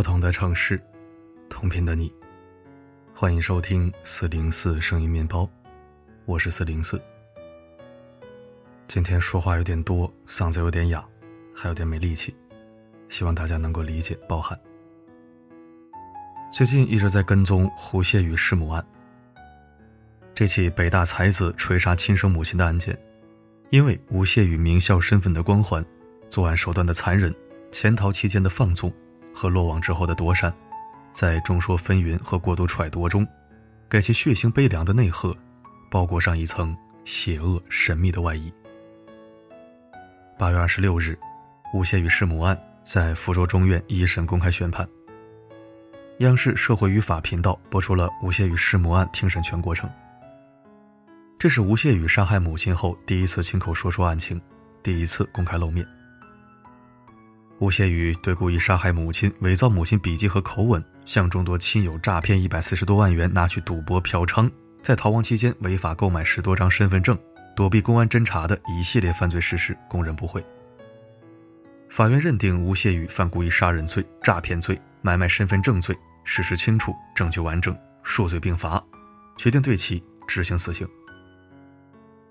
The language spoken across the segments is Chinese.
不同的城市，同频的你，欢迎收听四零四声音面包，我是四零四。今天说话有点多，嗓子有点哑，还有点没力气，希望大家能够理解包涵。最近一直在跟踪胡谢宇弑母案，这起北大才子锤杀亲生母亲的案件，因为吴谢宇名校身份的光环，作案手段的残忍。潜逃期间的放纵，和落网之后的躲闪，在众说纷纭和过度揣度中，给其血腥悲凉的内核包裹上一层邪恶神秘的外衣。八月二十六日，吴谢宇弑母案在福州中院一审公开宣判。央视社会与法频道播出了吴谢宇弑母案庭审全过程。这是吴谢宇杀害母亲后第一次亲口说出案情，第一次公开露面。吴谢宇对故意杀害母亲、伪造母亲笔迹和口吻，向众多亲友诈骗一百四十多万元拿去赌博嫖娼，在逃亡期间违法购买十多张身份证，躲避公安侦查的一系列犯罪事实，供认不讳。法院认定吴谢宇犯故意杀人罪、诈骗罪、买卖身份证罪，事实清楚，证据完整，数罪并罚，决定对其执行死刑。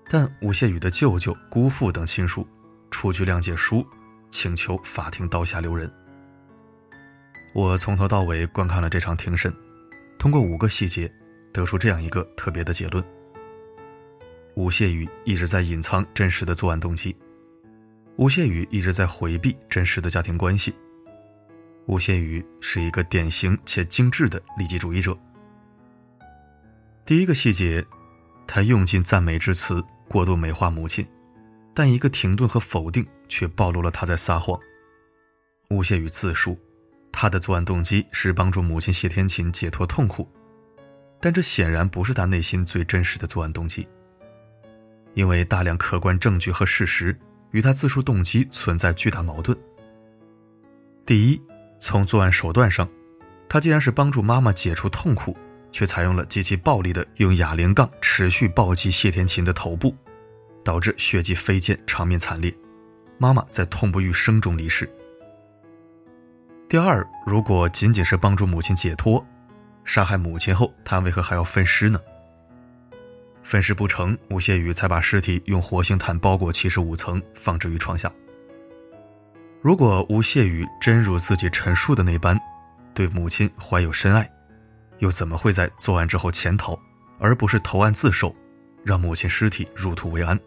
但吴谢宇的舅舅、姑父等亲属出具谅解书。请求法庭刀下留人。我从头到尾观看了这场庭审，通过五个细节，得出这样一个特别的结论：吴谢宇一直在隐藏真实的作案动机，吴谢宇一直在回避真实的家庭关系，吴谢宇是一个典型且精致的利己主义者。第一个细节，他用尽赞美之词，过度美化母亲。但一个停顿和否定却暴露了他在撒谎。吴谢宇自述，他的作案动机是帮助母亲谢天琴解脱痛苦，但这显然不是他内心最真实的作案动机。因为大量客观证据和事实与他自述动机存在巨大矛盾。第一，从作案手段上，他既然是帮助妈妈解除痛苦，却采用了极其暴力的用哑铃杠持续暴击谢天琴的头部。导致血迹飞溅，场面惨烈，妈妈在痛不欲生中离世。第二，如果仅仅是帮助母亲解脱，杀害母亲后，他为何还要分尸呢？分尸不成，吴谢宇才把尸体用活性炭包裹七十五层，放置于床下。如果吴谢宇真如自己陈述的那般，对母亲怀有深爱，又怎么会在作案之后潜逃，而不是投案自首？让母亲尸体入土为安。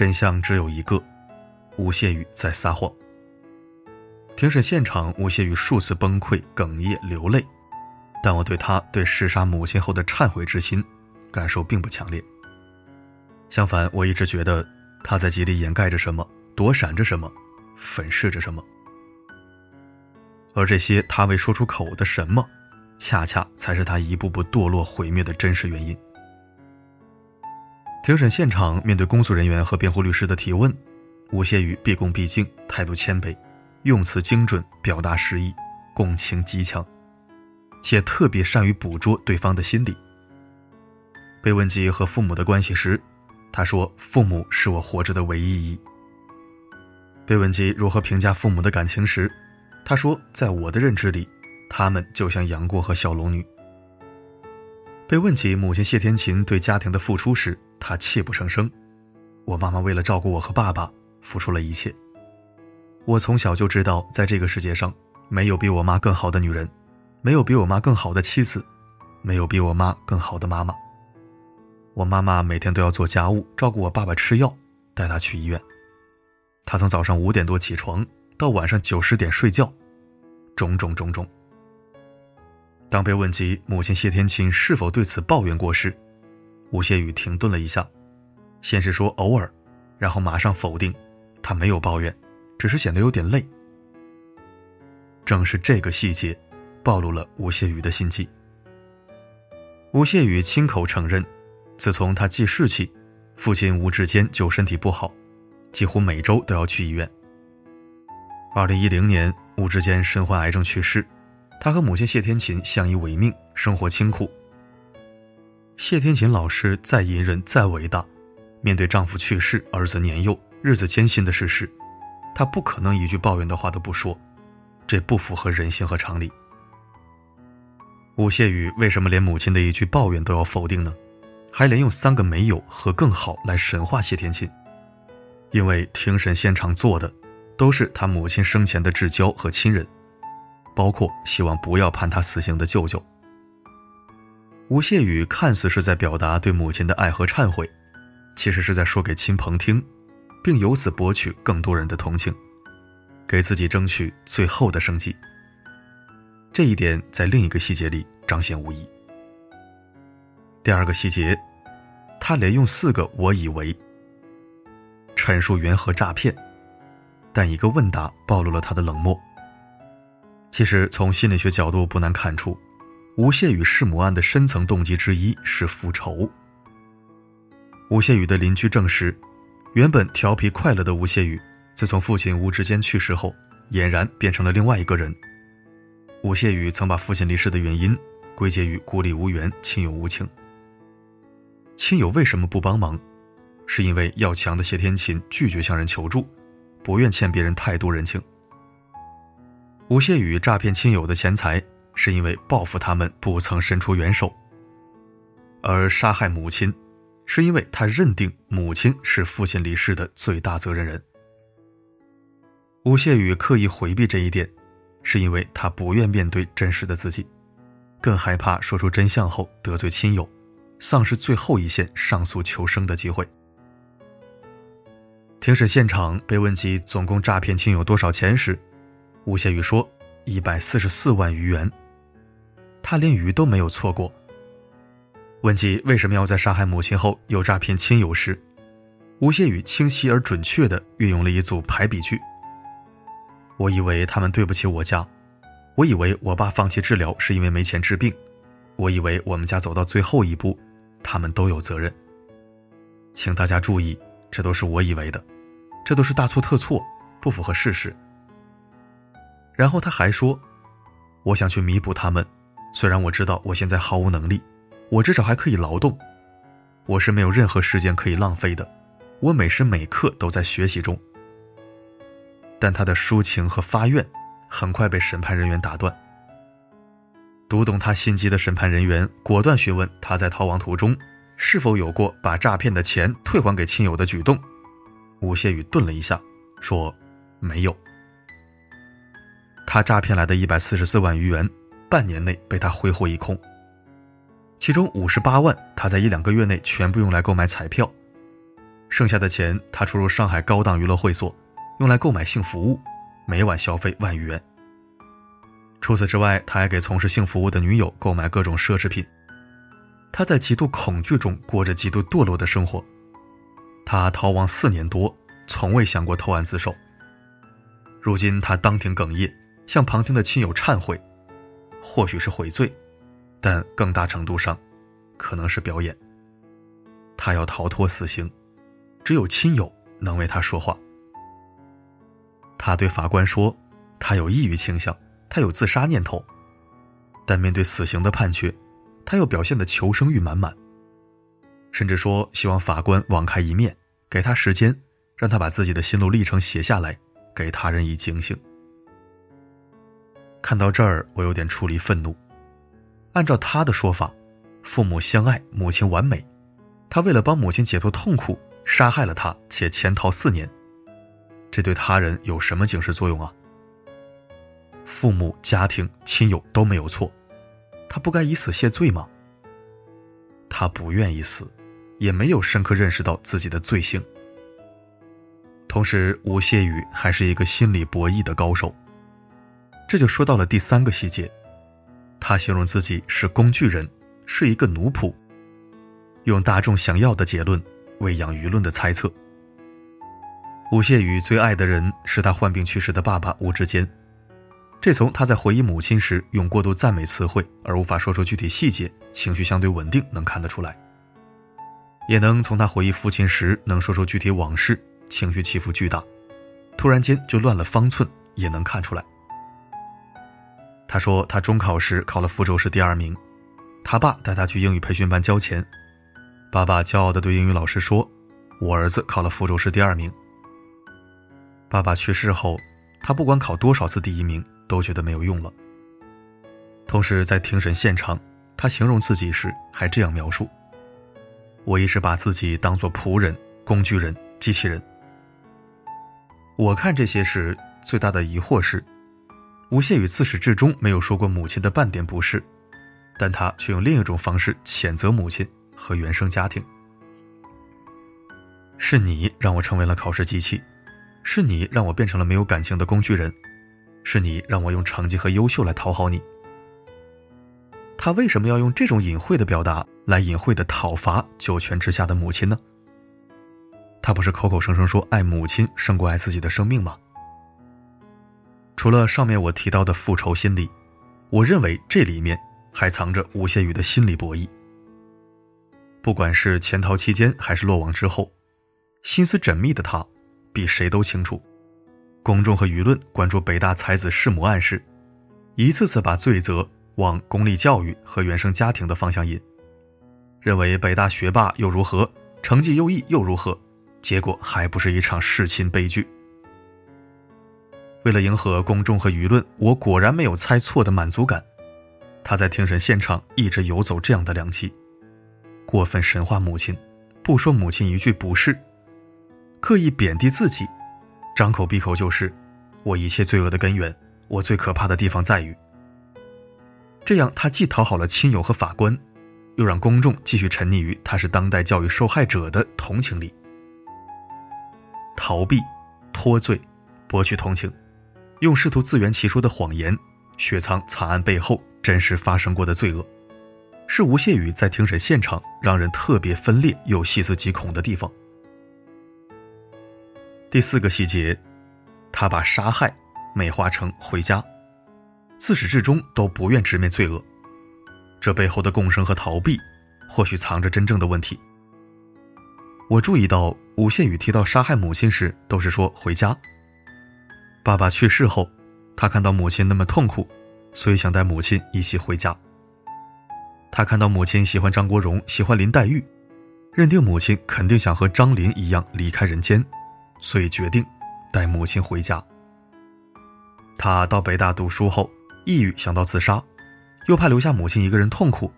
真相只有一个：吴谢宇在撒谎。庭审现场，吴谢宇数次崩溃、哽咽、流泪，但我对他对弑杀母亲后的忏悔之心感受并不强烈。相反，我一直觉得他在极力掩盖着什么，躲闪着什么，粉饰着什么。而这些他未说出口的什么，恰恰才是他一步步堕落毁灭的真实原因。庭审现场，面对公诉人员和辩护律师的提问，吴谢宇毕恭毕敬，态度谦卑，用词精准，表达实意，共情极强，且特别善于捕捉对方的心理。被问及和父母的关系时，他说：“父母是我活着的唯一意义。”被问及如何评价父母的感情时，他说：“在我的认知里，他们就像杨过和小龙女。”被问及母亲谢天琴对家庭的付出时，他泣不成声。我妈妈为了照顾我和爸爸，付出了一切。我从小就知道，在这个世界上，没有比我妈更好的女人，没有比我妈更好的妻子，没有比我妈更好的妈妈。我妈妈每天都要做家务，照顾我爸爸吃药，带他去医院。她从早上五点多起床，到晚上九十点睡觉，种种种种。当被问及母亲谢天琴是否对此抱怨过时，吴谢宇停顿了一下，先是说偶尔，然后马上否定，他没有抱怨，只是显得有点累。正是这个细节，暴露了吴谢宇的心机。吴谢宇亲口承认，自从他记事起，父亲吴志坚就身体不好，几乎每周都要去医院。二零一零年，吴志坚身患癌症去世。他和母亲谢天琴相依为命，生活清苦。谢天琴老师再隐忍、再伟大，面对丈夫去世、儿子年幼、日子艰辛的事实，她不可能一句抱怨的话都不说，这不符合人性和常理。吴谢宇为什么连母亲的一句抱怨都要否定呢？还连用三个没有和更好来神化谢天琴？因为庭审现场坐的都是他母亲生前的至交和亲人，包括希望不要判他死刑的舅舅。吴谢宇看似是在表达对母亲的爱和忏悔，其实是在说给亲朋听，并由此博取更多人的同情，给自己争取最后的生机。这一点在另一个细节里彰显无疑。第二个细节，他连用四个“我以为”陈述缘何诈骗，但一个问答暴露了他的冷漠。其实从心理学角度不难看出。吴谢宇弑母案的深层动机之一是复仇。吴谢宇的邻居证实，原本调皮快乐的吴谢宇，自从父亲吴志坚去世后，俨然变成了另外一个人。吴谢宇曾把父亲离世的原因归结于孤立无援、亲友无情。亲友为什么不帮忙？是因为要强的谢天琴拒绝向人求助，不愿欠别人太多人情。吴谢宇诈骗亲友的钱财。是因为报复他们不曾伸出援手，而杀害母亲，是因为他认定母亲是父亲离世的最大责任人。吴谢宇刻意回避这一点，是因为他不愿面对真实的自己，更害怕说出真相后得罪亲友，丧失最后一线上诉求生的机会。庭审现场被问及总共诈骗亲友多少钱时，吴谢宇说：“一百四十四万余元。”他连鱼都没有错过。问及为什么要在杀害母亲后又诈骗亲友时，吴谢宇清晰而准确地运用了一组排比句。我以为他们对不起我家，我以为我爸放弃治疗是因为没钱治病，我以为我们家走到最后一步，他们都有责任。请大家注意，这都是我以为的，这都是大错特错，不符合事实。然后他还说，我想去弥补他们。虽然我知道我现在毫无能力，我至少还可以劳动。我是没有任何时间可以浪费的，我每时每刻都在学习中。但他的抒情和发愿很快被审判人员打断。读懂他心机的审判人员果断询问他在逃亡途中是否有过把诈骗的钱退还给亲友的举动。吴谢宇顿了一下，说：“没有。”他诈骗来的一百四十四万余元。半年内被他挥霍一空，其中五十八万他在一两个月内全部用来购买彩票，剩下的钱他出入上海高档娱乐会所，用来购买性服务，每晚消费万余元。除此之外，他还给从事性服务的女友购买各种奢侈品。他在极度恐惧中过着极度堕落的生活。他逃亡四年多，从未想过投案自首。如今他当庭哽咽，向旁听的亲友忏悔。或许是悔罪，但更大程度上，可能是表演。他要逃脱死刑，只有亲友能为他说话。他对法官说：“他有抑郁倾向，他有自杀念头。”但面对死刑的判决，他又表现的求生欲满满，甚至说希望法官网开一面，给他时间，让他把自己的心路历程写下来，给他人以警醒。看到这儿，我有点出离愤怒。按照他的说法，父母相爱，母亲完美，他为了帮母亲解脱痛苦，杀害了她，且潜逃四年，这对他人有什么警示作用啊？父母、家庭、亲友都没有错，他不该以死谢罪吗？他不愿意死，也没有深刻认识到自己的罪行。同时，吴谢宇还是一个心理博弈的高手。这就说到了第三个细节，他形容自己是工具人，是一个奴仆，用大众想要的结论喂养舆论的猜测。吴谢宇最爱的人是他患病去世的爸爸吴志坚，这从他在回忆母亲时用过度赞美词汇而无法说出具体细节，情绪相对稳定能看得出来，也能从他回忆父亲时能说出具体往事，情绪起伏巨大，突然间就乱了方寸，也能看出来。他说，他中考时考了福州市第二名，他爸带他去英语培训班交钱。爸爸骄傲地对英语老师说：“我儿子考了福州市第二名。”爸爸去世后，他不管考多少次第一名，都觉得没有用了。同时，在庭审现场，他形容自己时还这样描述：“我一直把自己当作仆人、工具人、机器人。”我看这些时最大的疑惑是，吴谢宇自始至终没有说过母亲的半点不是，但他却用另一种方式谴责母亲和原生家庭。是你让我成为了考试机器，是你让我变成了没有感情的工具人，是你让我用成绩和优秀来讨好你。他为什么要用这种隐晦的表达来隐晦的讨伐九泉之下的母亲呢？他不是口口声声说爱母亲胜过爱自己的生命吗？除了上面我提到的复仇心理，我认为这里面还藏着吴谢宇的心理博弈。不管是潜逃期间还是落网之后，心思缜密的他，比谁都清楚，公众和舆论关注北大才子弑母案时，一次次把罪责往公立教育和原生家庭的方向引，认为北大学霸又如何，成绩优异又如何。结果还不是一场弑亲悲剧。为了迎合公众和舆论，我果然没有猜错的满足感。他在庭审现场一直游走这样的良机，过分神化母亲，不说母亲一句不是，刻意贬低自己，张口闭口就是“我一切罪恶的根源，我最可怕的地方在于”。这样，他既讨好了亲友和法官，又让公众继续沉溺于他是当代教育受害者的同情里。逃避、脱罪、博取同情，用试图自圆其说的谎言，雪藏惨案背后真实发生过的罪恶，是吴谢宇在庭审现场让人特别分裂又细思极恐的地方。第四个细节，他把杀害美化成回家，自始至终都不愿直面罪恶，这背后的共生和逃避，或许藏着真正的问题。我注意到吴谢宇提到杀害母亲时，都是说回家。爸爸去世后，他看到母亲那么痛苦，所以想带母亲一起回家。他看到母亲喜欢张国荣，喜欢林黛玉，认定母亲肯定想和张林一样离开人间，所以决定带母亲回家。他到北大读书后，抑郁想到自杀，又怕留下母亲一个人痛苦，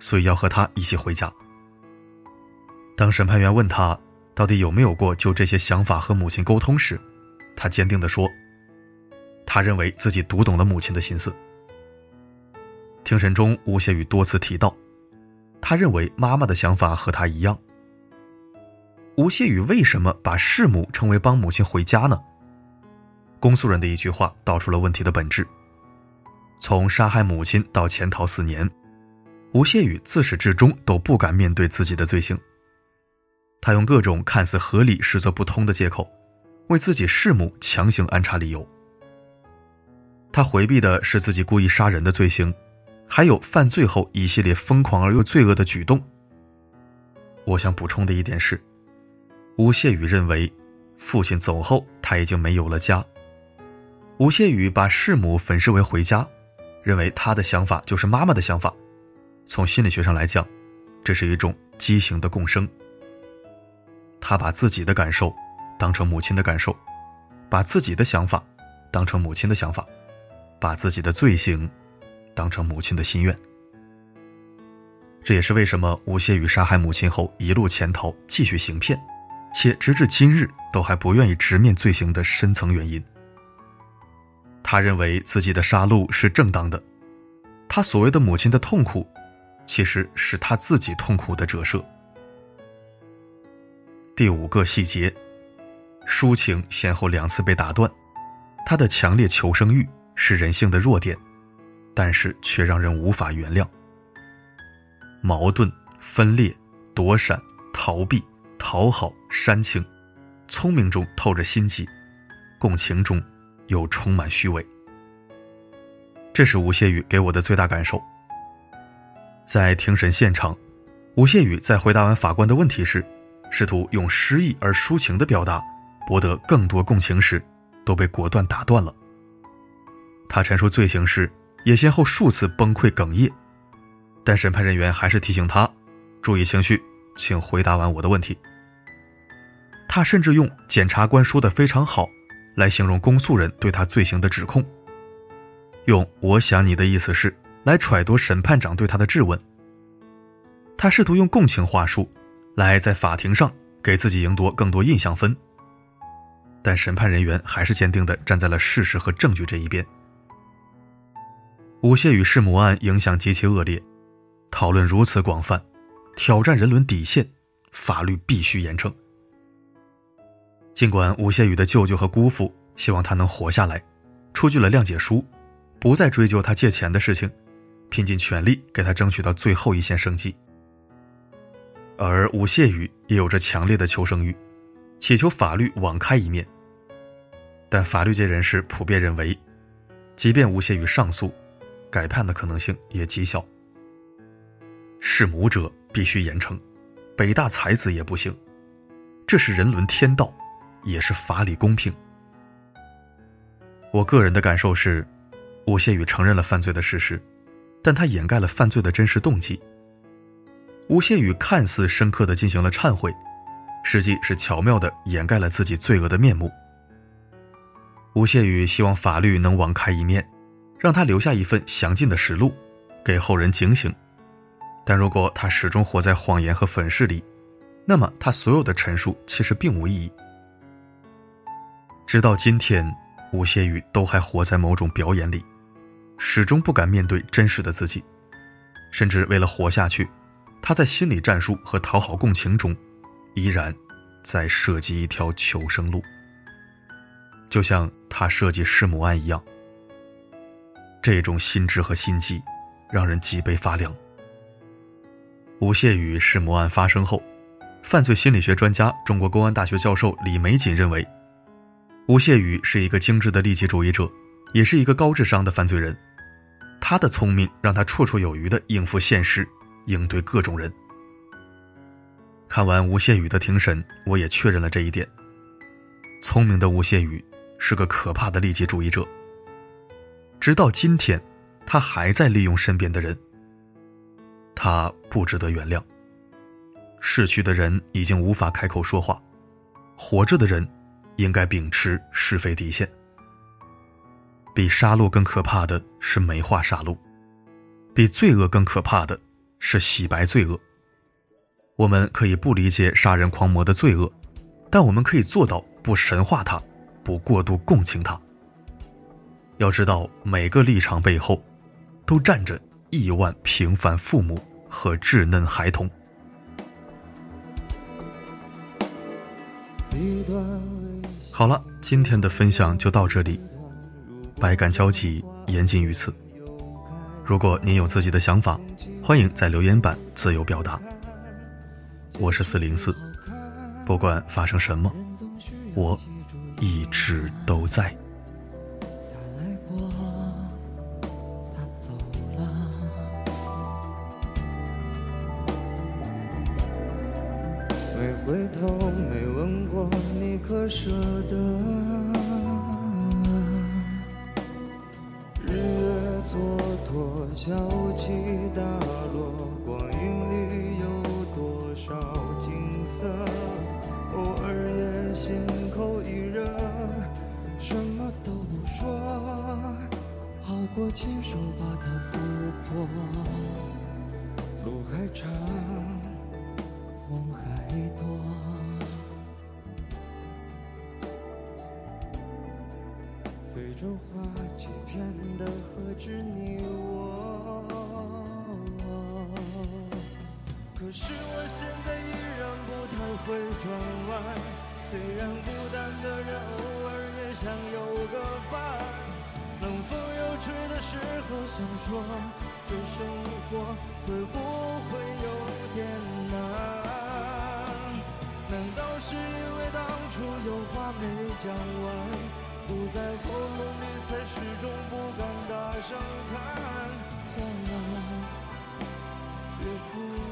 所以要和她一起回家。当审判员问他到底有没有过就这些想法和母亲沟通时，他坚定地说：“他认为自己读懂了母亲的心思。”庭审中，吴谢宇多次提到，他认为妈妈的想法和他一样。吴谢宇为什么把弑母称为帮母亲回家呢？公诉人的一句话道出了问题的本质：从杀害母亲到潜逃四年，吴谢宇自始至终都不敢面对自己的罪行。他用各种看似合理实则不通的借口，为自己弑母强行安插理由。他回避的是自己故意杀人的罪行，还有犯罪后一系列疯狂而又罪恶的举动。我想补充的一点是，吴谢宇认为，父亲走后他已经没有了家。吴谢宇把弑母粉饰为回家，认为他的想法就是妈妈的想法。从心理学上来讲，这是一种畸形的共生。他把自己的感受当成母亲的感受，把自己的想法当成母亲的想法，把自己的罪行当成母亲的心愿。这也是为什么吴谢宇杀害母亲后一路潜逃，继续行骗，且直至今日都还不愿意直面罪行的深层原因。他认为自己的杀戮是正当的，他所谓的母亲的痛苦，其实是他自己痛苦的折射。第五个细节，抒情先后两次被打断，他的强烈求生欲是人性的弱点，但是却让人无法原谅。矛盾、分裂、躲闪、逃避、讨好、煽情，聪明中透着心机，共情中又充满虚伪。这是吴谢宇给我的最大感受。在庭审现场，吴谢宇在回答完法官的问题时。试图用诗意而抒情的表达，博得更多共情时，都被果断打断了。他陈述罪行时，也先后数次崩溃哽咽，但审判人员还是提醒他注意情绪，请回答完我的问题。他甚至用“检察官说的非常好”来形容公诉人对他罪行的指控。用“我想你的意思是”来揣度审判长对他的质问。他试图用共情话术，来在法庭上给自己赢得更多印象分。但审判人员还是坚定地站在了事实和证据这一边。吴谢宇弑母案影响极其恶劣，讨论如此广泛，挑战人伦底线，法律必须严惩。尽管吴谢宇的舅舅和姑父希望他能活下来，出具了谅解书，不再追究他借钱的事情，拼尽全力给他争取到最后一线生机。而吴谢宇也有着强烈的求生欲，祈求法律网开一面。但法律界人士普遍认为，即便吴谢宇上诉，改判的可能性也极小。弑母者必须严惩，北大才子也不行，这是人伦天道，也是法理公平。我个人的感受是，吴谢宇承认了犯罪的事实，但他掩盖了犯罪的真实动机。吴谢宇看似深刻的进行了忏悔，实际是巧妙的掩盖了自己罪恶的面目。吴谢宇希望法律能网开一面，让他留下一份详尽的实录，给后人警醒。但如果他始终活在谎言和粉饰里，那么他所有的陈述其实并无意义。直到今天，吴谢宇都还活在某种表演里，始终不敢面对真实的自己，甚至为了活下去。他在心理战术和讨好共情中，依然在设计一条求生路，就像他设计弑母案一样。这种心智和心机，让人脊背发凉。吴谢宇弑母案发生后，犯罪心理学专家、中国公安大学教授李玫瑾认为，吴谢宇是一个精致的利己主义者，也是一个高智商的犯罪人。他的聪明让他绰绰有余地应付现实。应对各种人。看完吴谢宇的庭审，我也确认了这一点。聪明的吴谢宇是个可怕的利己主义者。直到今天，他还在利用身边的人。他不值得原谅。逝去的人已经无法开口说话，活着的人应该秉持是非底线。比杀戮更可怕的是美化杀戮，比罪恶更可怕的。是洗白罪恶。我们可以不理解杀人狂魔的罪恶，但我们可以做到不神化他，不过度共情他。要知道，每个立场背后，都站着亿万平凡父母和稚嫩孩童。好了，今天的分享就到这里，百感交集，言尽于此。如果您有自己的想法，欢迎在留言板自由表达。我是四零四，不管发生什么，我一直都在。回头，没问过你可舍得。日月蹉跎，小起大落，光阴里有多少景色？偶尔也心口一热，什么都不说，好过亲手把它撕破。路还长，梦还多，非洲花季片的何止你我？可是我现在依然不太会转弯，虽然孤单的人偶尔也想有个伴。冷风又吹的时候，想说这生活会不会有点难？难道是因为当初有话没讲完，堵在喉咙里，才始终不敢大声喊？算了，别哭。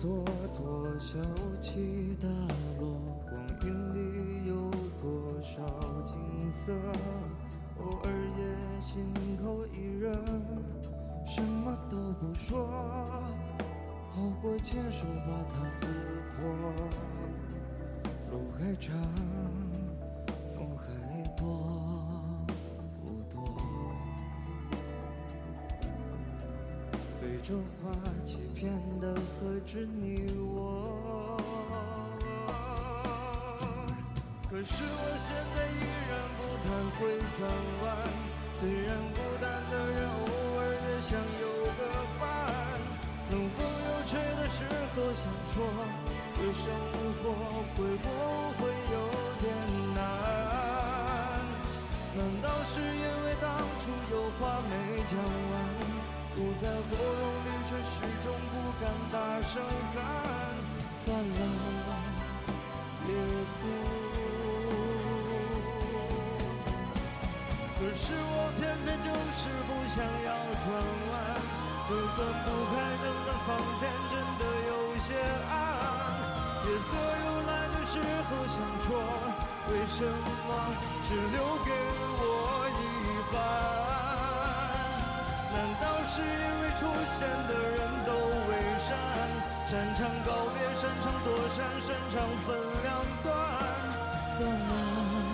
蹉跎，小起大落，光阴里有多少景色？偶尔也心口一热，什么都不说，好过牵手把它撕破。路还长，这话欺骗的何止你我？可是我现在依然不太会转弯，虽然孤单的人偶尔也想有个伴。冷风又吹的时候想说，这生活会不会有点难？难道是因为当初有话没讲完？堵在喉咙里，却始终不敢大声喊。算了，别哭。可是我偏偏就是不想要转弯。就算不开灯的房间真的有些暗，夜色又来的时候，想说为什么只留给我一半？为出现的人都伪善，擅长告别，擅长躲闪，擅长分两段，算了。